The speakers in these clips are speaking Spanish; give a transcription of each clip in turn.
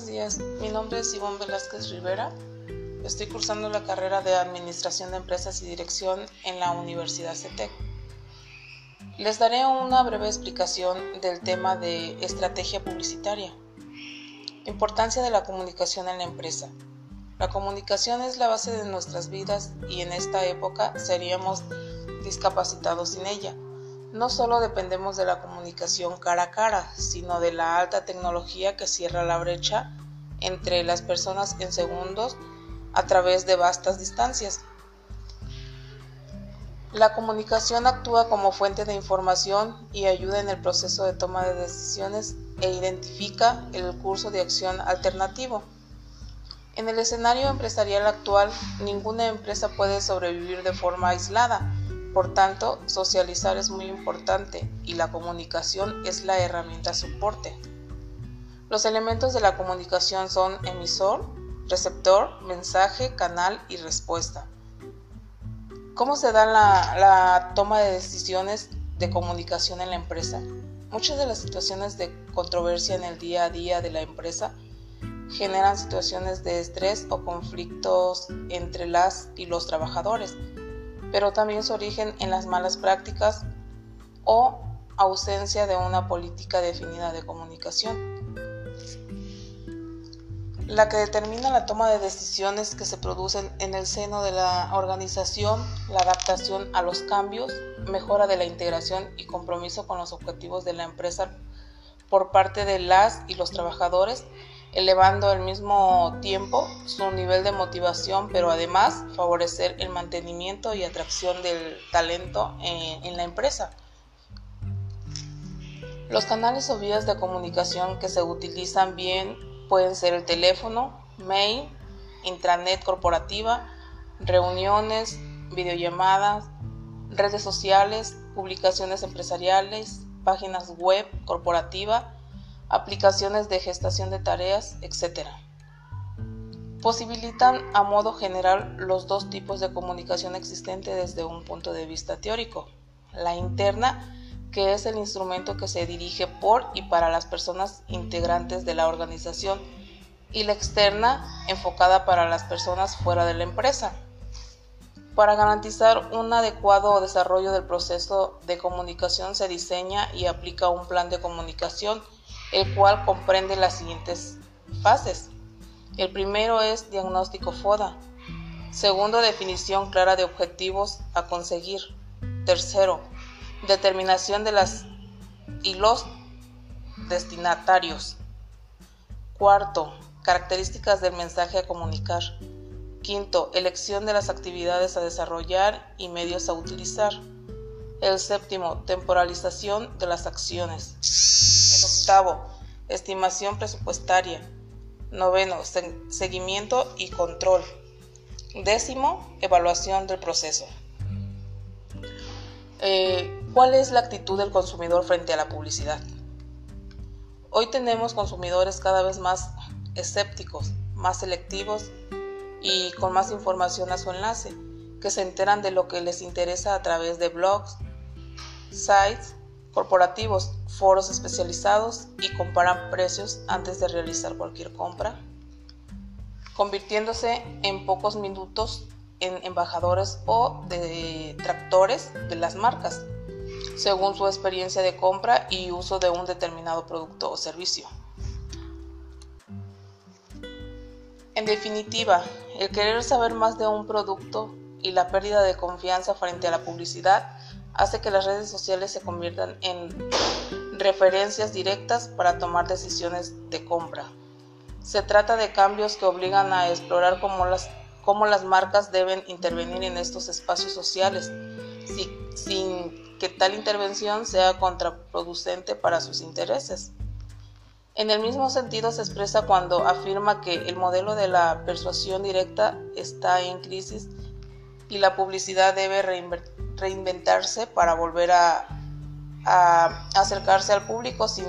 Buenos días, mi nombre es Ivonne Velázquez Rivera. Estoy cursando la carrera de Administración de Empresas y Dirección en la Universidad CETEC. Les daré una breve explicación del tema de estrategia publicitaria. Importancia de la comunicación en la empresa. La comunicación es la base de nuestras vidas y en esta época seríamos discapacitados sin ella. No solo dependemos de la comunicación cara a cara, sino de la alta tecnología que cierra la brecha entre las personas en segundos a través de vastas distancias. La comunicación actúa como fuente de información y ayuda en el proceso de toma de decisiones e identifica el curso de acción alternativo. En el escenario empresarial actual, ninguna empresa puede sobrevivir de forma aislada por tanto, socializar es muy importante y la comunicación es la herramienta soporte. Los elementos de la comunicación son emisor, receptor, mensaje, canal y respuesta. ¿Cómo se da la, la, toma de decisiones de comunicación en la empresa? Muchas de las situaciones de controversia en el día a día de la empresa generan situaciones de estrés o conflictos entre las y los trabajadores pero también su origen en las malas prácticas o ausencia de una política definida de comunicación. La que determina la toma de decisiones que se producen en el seno de la organización, la adaptación a los cambios, mejora de la integración y compromiso con los objetivos de la empresa por parte de las y los trabajadores elevando al mismo tiempo su nivel de motivación, pero además favorecer el mantenimiento y atracción del talento en, la empresa. Los canales o vías de comunicación que se utilizan bien pueden ser el teléfono, mail, intranet corporativa, reuniones, videollamadas, redes sociales, publicaciones empresariales, páginas web corporativa, aplicaciones de gestación de tareas, etc. Posibilitan a modo general los dos tipos de comunicación existente desde un punto de vista teórico. La interna, que es el instrumento que se dirige por y para las personas integrantes de la organización, y la externa, enfocada para las personas fuera de la empresa. Para garantizar un adecuado desarrollo del proceso de comunicación se diseña y aplica un plan de comunicación el cual comprende las siguientes fases. El primero es diagnóstico FODA. Segundo, definición clara de objetivos a conseguir. Tercero, determinación de las y los destinatarios. Cuarto, características del mensaje a comunicar. Quinto, elección de las actividades a desarrollar y medios a utilizar. El séptimo, temporalización de las acciones. El octavo, estimación presupuestaria. Noveno, seguimiento y control. Décimo, evaluación del proceso. Eh, ¿Cuál es la actitud del consumidor frente a la publicidad? Hoy tenemos consumidores cada vez más escépticos, más selectivos y con más información a su enlace, que se enteran de lo que les interesa a través de blogs, sites corporativos, foros especializados y comparan precios antes de realizar cualquier compra, convirtiéndose en pocos minutos en embajadores o detractores de las marcas, según su experiencia de compra y uso de un determinado producto o servicio. En definitiva, el querer saber más de un producto y la pérdida de confianza frente a la publicidad hace que las redes sociales se conviertan en referencias directas para tomar decisiones de compra. Se trata de cambios que obligan a explorar cómo las, cómo las marcas deben intervenir en estos espacios sociales, sin que tal intervención sea contraproducente para sus intereses. En el mismo sentido se expresa cuando afirma que el modelo de la persuasión directa está en crisis y la publicidad debe reinventarse para volver a, acercarse al público sin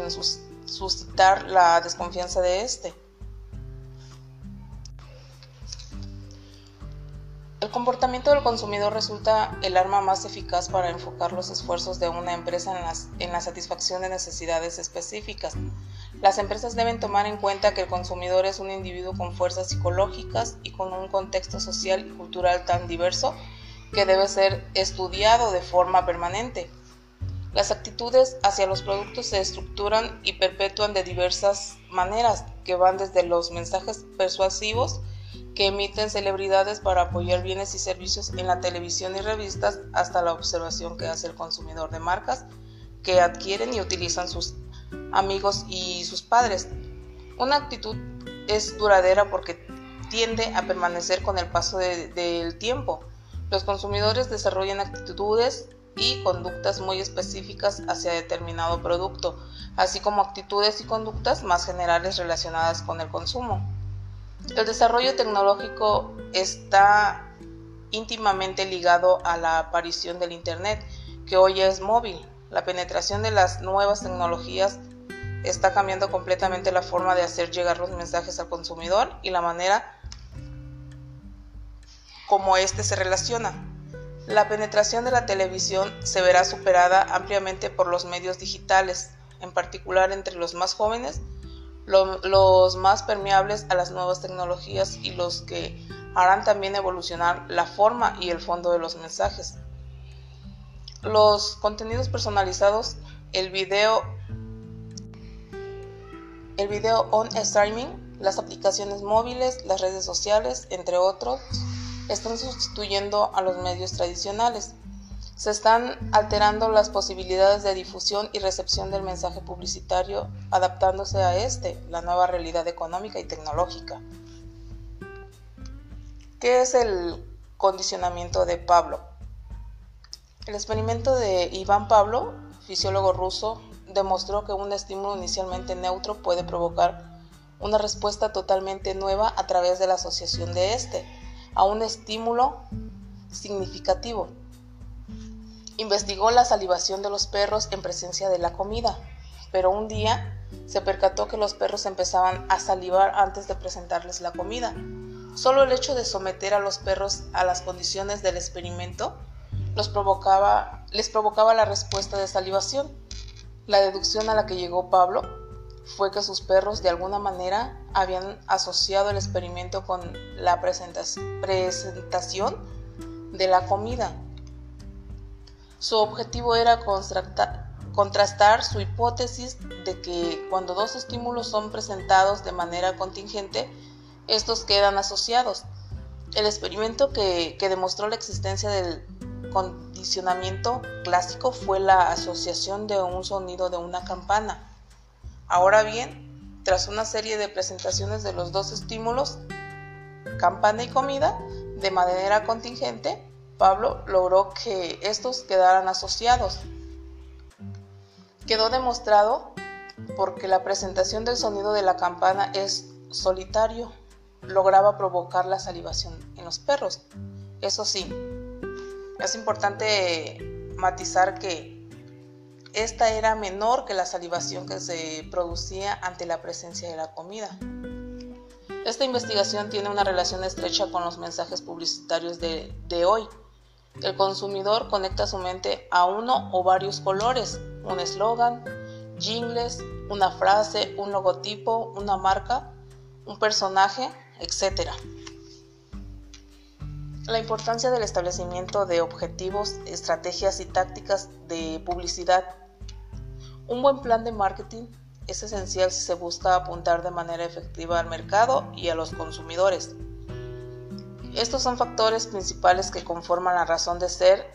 suscitar la desconfianza de éste. El comportamiento del consumidor resulta el arma más eficaz para enfocar los esfuerzos de una empresa en la satisfacción de necesidades específicas. Las empresas deben tomar en cuenta que el consumidor es un individuo con fuerzas psicológicas y con un contexto social y cultural tan diverso que debe ser estudiado de forma permanente. Las actitudes hacia los productos se estructuran y perpetúan de diversas maneras, que van desde los mensajes persuasivos que emiten celebridades para apoyar bienes y servicios en la televisión y revistas hasta la observación que hace el consumidor de marcas que adquieren y utilizan sus amigos y sus padres. Una actitud es duradera porque tiende a permanecer con el paso del tiempo. Los consumidores desarrollan actitudes y conductas muy específicas hacia determinado producto, así como actitudes y conductas más generales relacionadas con el consumo. El desarrollo tecnológico está íntimamente ligado a la aparición del Internet, que hoy es móvil. La penetración de las nuevas tecnologías está cambiando completamente la forma de hacer llegar los mensajes al consumidor y la manera como éste se relaciona. La penetración de la televisión se verá superada ampliamente por los medios digitales, en particular entre los más jóvenes, los más permeables a las nuevas tecnologías y los que harán también evolucionar la forma y el fondo de los mensajes. Los contenidos personalizados, el video el video on streaming, las aplicaciones móviles, las redes sociales, entre otros, están sustituyendo a los medios tradicionales. Se están alterando las posibilidades de difusión y recepción del mensaje publicitario, adaptándose a este, la nueva realidad económica y tecnológica. ¿Qué es el condicionamiento de Pablo? El experimento de Iván Pablo, fisiólogo ruso, demostró que un estímulo inicialmente neutro puede provocar una respuesta totalmente nueva a través de la asociación de este a un estímulo significativo. Investigó la salivación de los perros en presencia de la comida, pero un día se percató que los perros empezaban a salivar antes de presentarles la comida. Solo el hecho de someter a los perros a las condiciones del experimento los provocaba, les provocaba la respuesta de salivación. La deducción a la que llegó Pablo fue que sus perros de alguna manera habían asociado el experimento con la presentación de la comida. Su objetivo era contrastar su hipótesis de que cuando dos estímulos son presentados de manera contingente, estos quedan asociados. El experimento que, demostró la existencia del condicionamiento clásico fue la asociación de un sonido de una campana. Ahora bien, tras una serie de presentaciones de los dos estímulos, campana y comida, de manera contingente, Pablo logró que estos quedaran asociados. Quedó demostrado porque la presentación del sonido de la campana es solitario, lograba provocar la salivación en los perros. Eso sí, es importante matizar que esta era menor que la salivación que se producía ante la presencia de la comida. Esta investigación tiene una relación estrecha con los mensajes publicitarios de, hoy. El consumidor conecta su mente a uno o varios colores, un eslogan, jingles, una frase, un logotipo, una marca, un personaje, etc. La importancia del establecimiento de objetivos, estrategias y tácticas de publicidad. Un buen plan de marketing es esencial si se busca apuntar de manera efectiva al mercado y a los consumidores. Estos son factores principales que conforman la razón de ser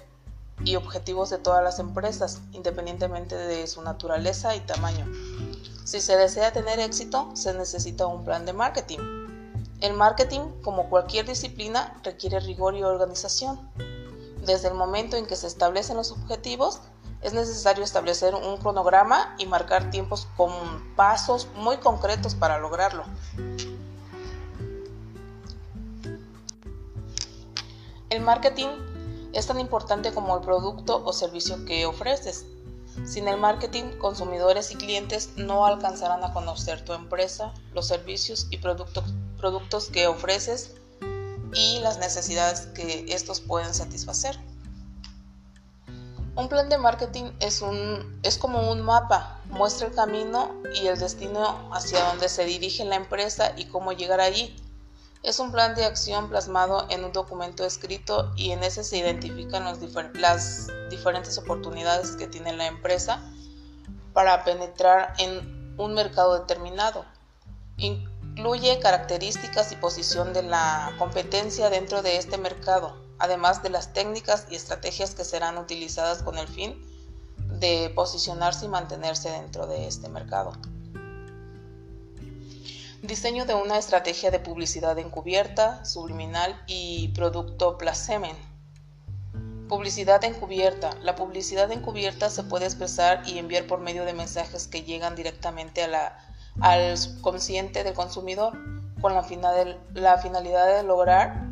y objetivos de todas las empresas, independientemente de su naturaleza y tamaño. Si se desea tener éxito, se necesita un plan de marketing. El marketing, como cualquier disciplina, requiere rigor y organización. Desde el momento en que se establecen los objetivos, es necesario establecer un cronograma y marcar tiempos con pasos muy concretos para lograrlo. El marketing es tan importante como el producto o servicio que ofreces. Sin el marketing, consumidores y clientes no alcanzarán a conocer tu empresa, los servicios y productos que ofreces y las necesidades que estos pueden satisfacer. Un plan de marketing es, un, es como un mapa, muestra el camino y el destino hacia donde se dirige la empresa y cómo llegar allí. Es un plan de acción plasmado en un documento escrito y en ese se identifican las diferentes oportunidades que tiene la empresa para penetrar en un mercado determinado. Incluye características y posición de la competencia dentro de este mercado además de las técnicas y estrategias que serán utilizadas con el fin de posicionarse y mantenerse dentro de este mercado. Diseño de una estrategia de publicidad encubierta, subliminal y producto placement. Publicidad encubierta. La publicidad encubierta se puede expresar y enviar por medio de mensajes que llegan directamente al subconsciente del consumidor con la, la finalidad de lograr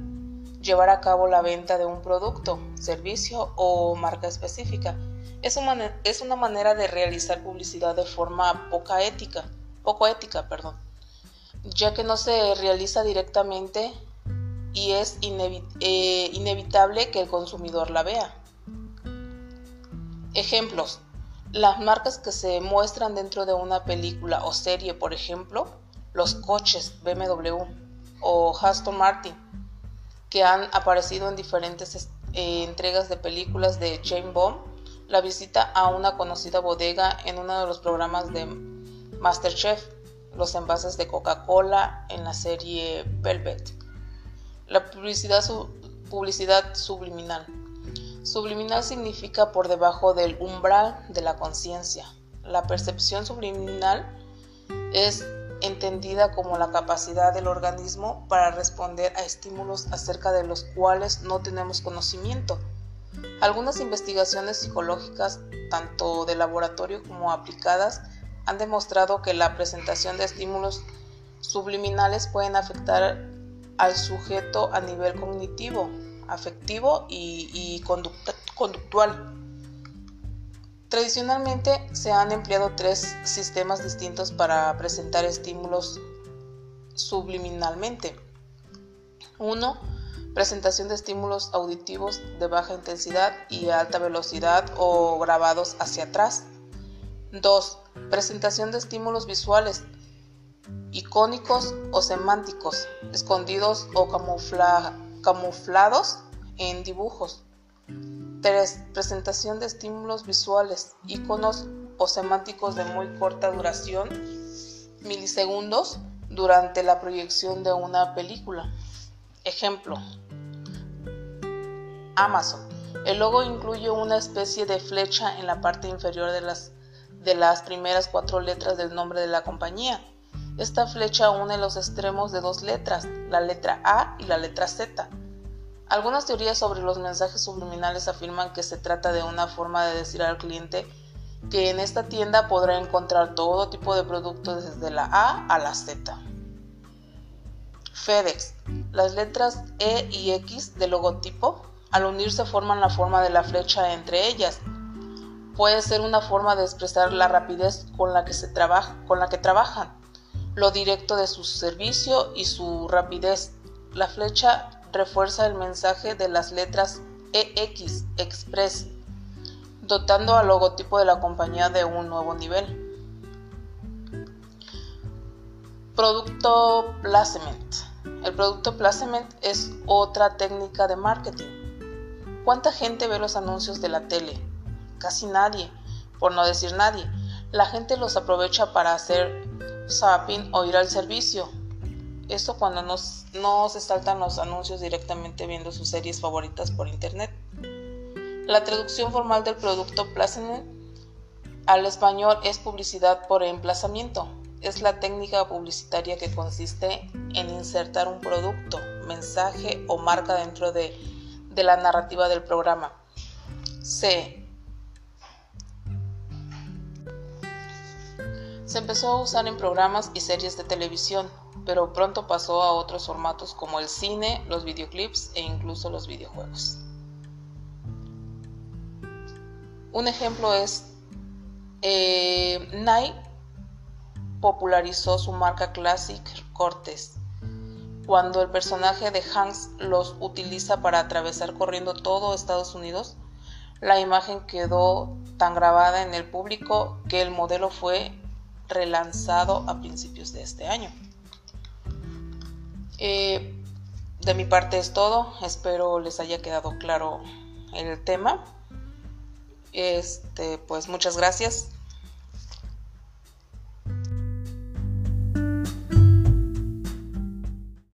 llevar a cabo la venta de un producto, servicio o marca específica. Es una, es una manera de realizar publicidad de forma poca ética, poco ética, perdón, ya que no se realiza directamente y es eh, inevitable que el consumidor la vea. Ejemplos. Las marcas que se muestran dentro de una película o serie, por ejemplo, los coches BMW o Aston Martin, que han aparecido en diferentes eh, entregas de películas de Jane Bond, la visita a una conocida bodega en uno de los programas de Masterchef, los envases de Coca-Cola en la serie Velvet. La publicidad, publicidad subliminal. Subliminal significa por debajo del umbral de la conciencia. La percepción subliminal es entendida como la capacidad del organismo para responder a estímulos acerca de los cuales no tenemos conocimiento. Algunas investigaciones psicológicas, tanto de laboratorio como aplicadas, han demostrado que la presentación de estímulos subliminales pueden afectar al sujeto a nivel cognitivo, afectivo y, conductual. Tradicionalmente se han empleado tres sistemas distintos para presentar estímulos subliminalmente. 1. Presentación de estímulos auditivos de baja intensidad y alta velocidad o grabados hacia atrás. 2. Presentación de estímulos visuales, icónicos o semánticos, escondidos o camuflados en dibujos. 3. Presentación de estímulos visuales, iconos o semánticos de muy corta duración, milisegundos, durante la proyección de una película. Ejemplo. Amazon. El logo incluye una especie de flecha en la parte inferior de las, de las primeras cuatro letras del nombre de la compañía. Esta flecha une los extremos de dos letras, la letra A y la letra Z algunas teorías sobre los mensajes subliminales afirman que se trata de una forma de decir al cliente que en esta tienda podrá encontrar todo tipo de productos desde la A a la Z. FedEx. Las letras E y X del logotipo al unirse forman la forma de la flecha entre ellas. Puede ser una forma de expresar la rapidez con la que se trabaja, con la que trabajan, lo directo de su servicio y su rapidez. La flecha refuerza el mensaje de las letras EX Express, dotando al logotipo de la compañía de un nuevo nivel. Producto placement. El producto placement es otra técnica de marketing. ¿Cuánta gente ve los anuncios de la tele? Casi nadie, por no decir nadie. La gente los aprovecha para hacer zapping o ir al servicio, esto cuando no se saltan los anuncios directamente viendo sus series favoritas por internet. La traducción formal del producto placement al español es publicidad por emplazamiento. Es la técnica publicitaria que consiste en insertar un producto, mensaje o marca dentro de, de la narrativa del programa. C. Se empezó a usar en programas y series de televisión, pero pronto pasó a otros formatos como el cine, los videoclips e incluso los videojuegos. Un ejemplo es eh, Nike popularizó su marca Classic Cortes cuando el personaje de Hanks los utiliza para atravesar corriendo todo Estados Unidos, la imagen quedó tan grabada en el público que el modelo fue relanzado a principios de este año. Eh, de mi parte es todo, espero les haya quedado claro el tema. Este, pues muchas gracias.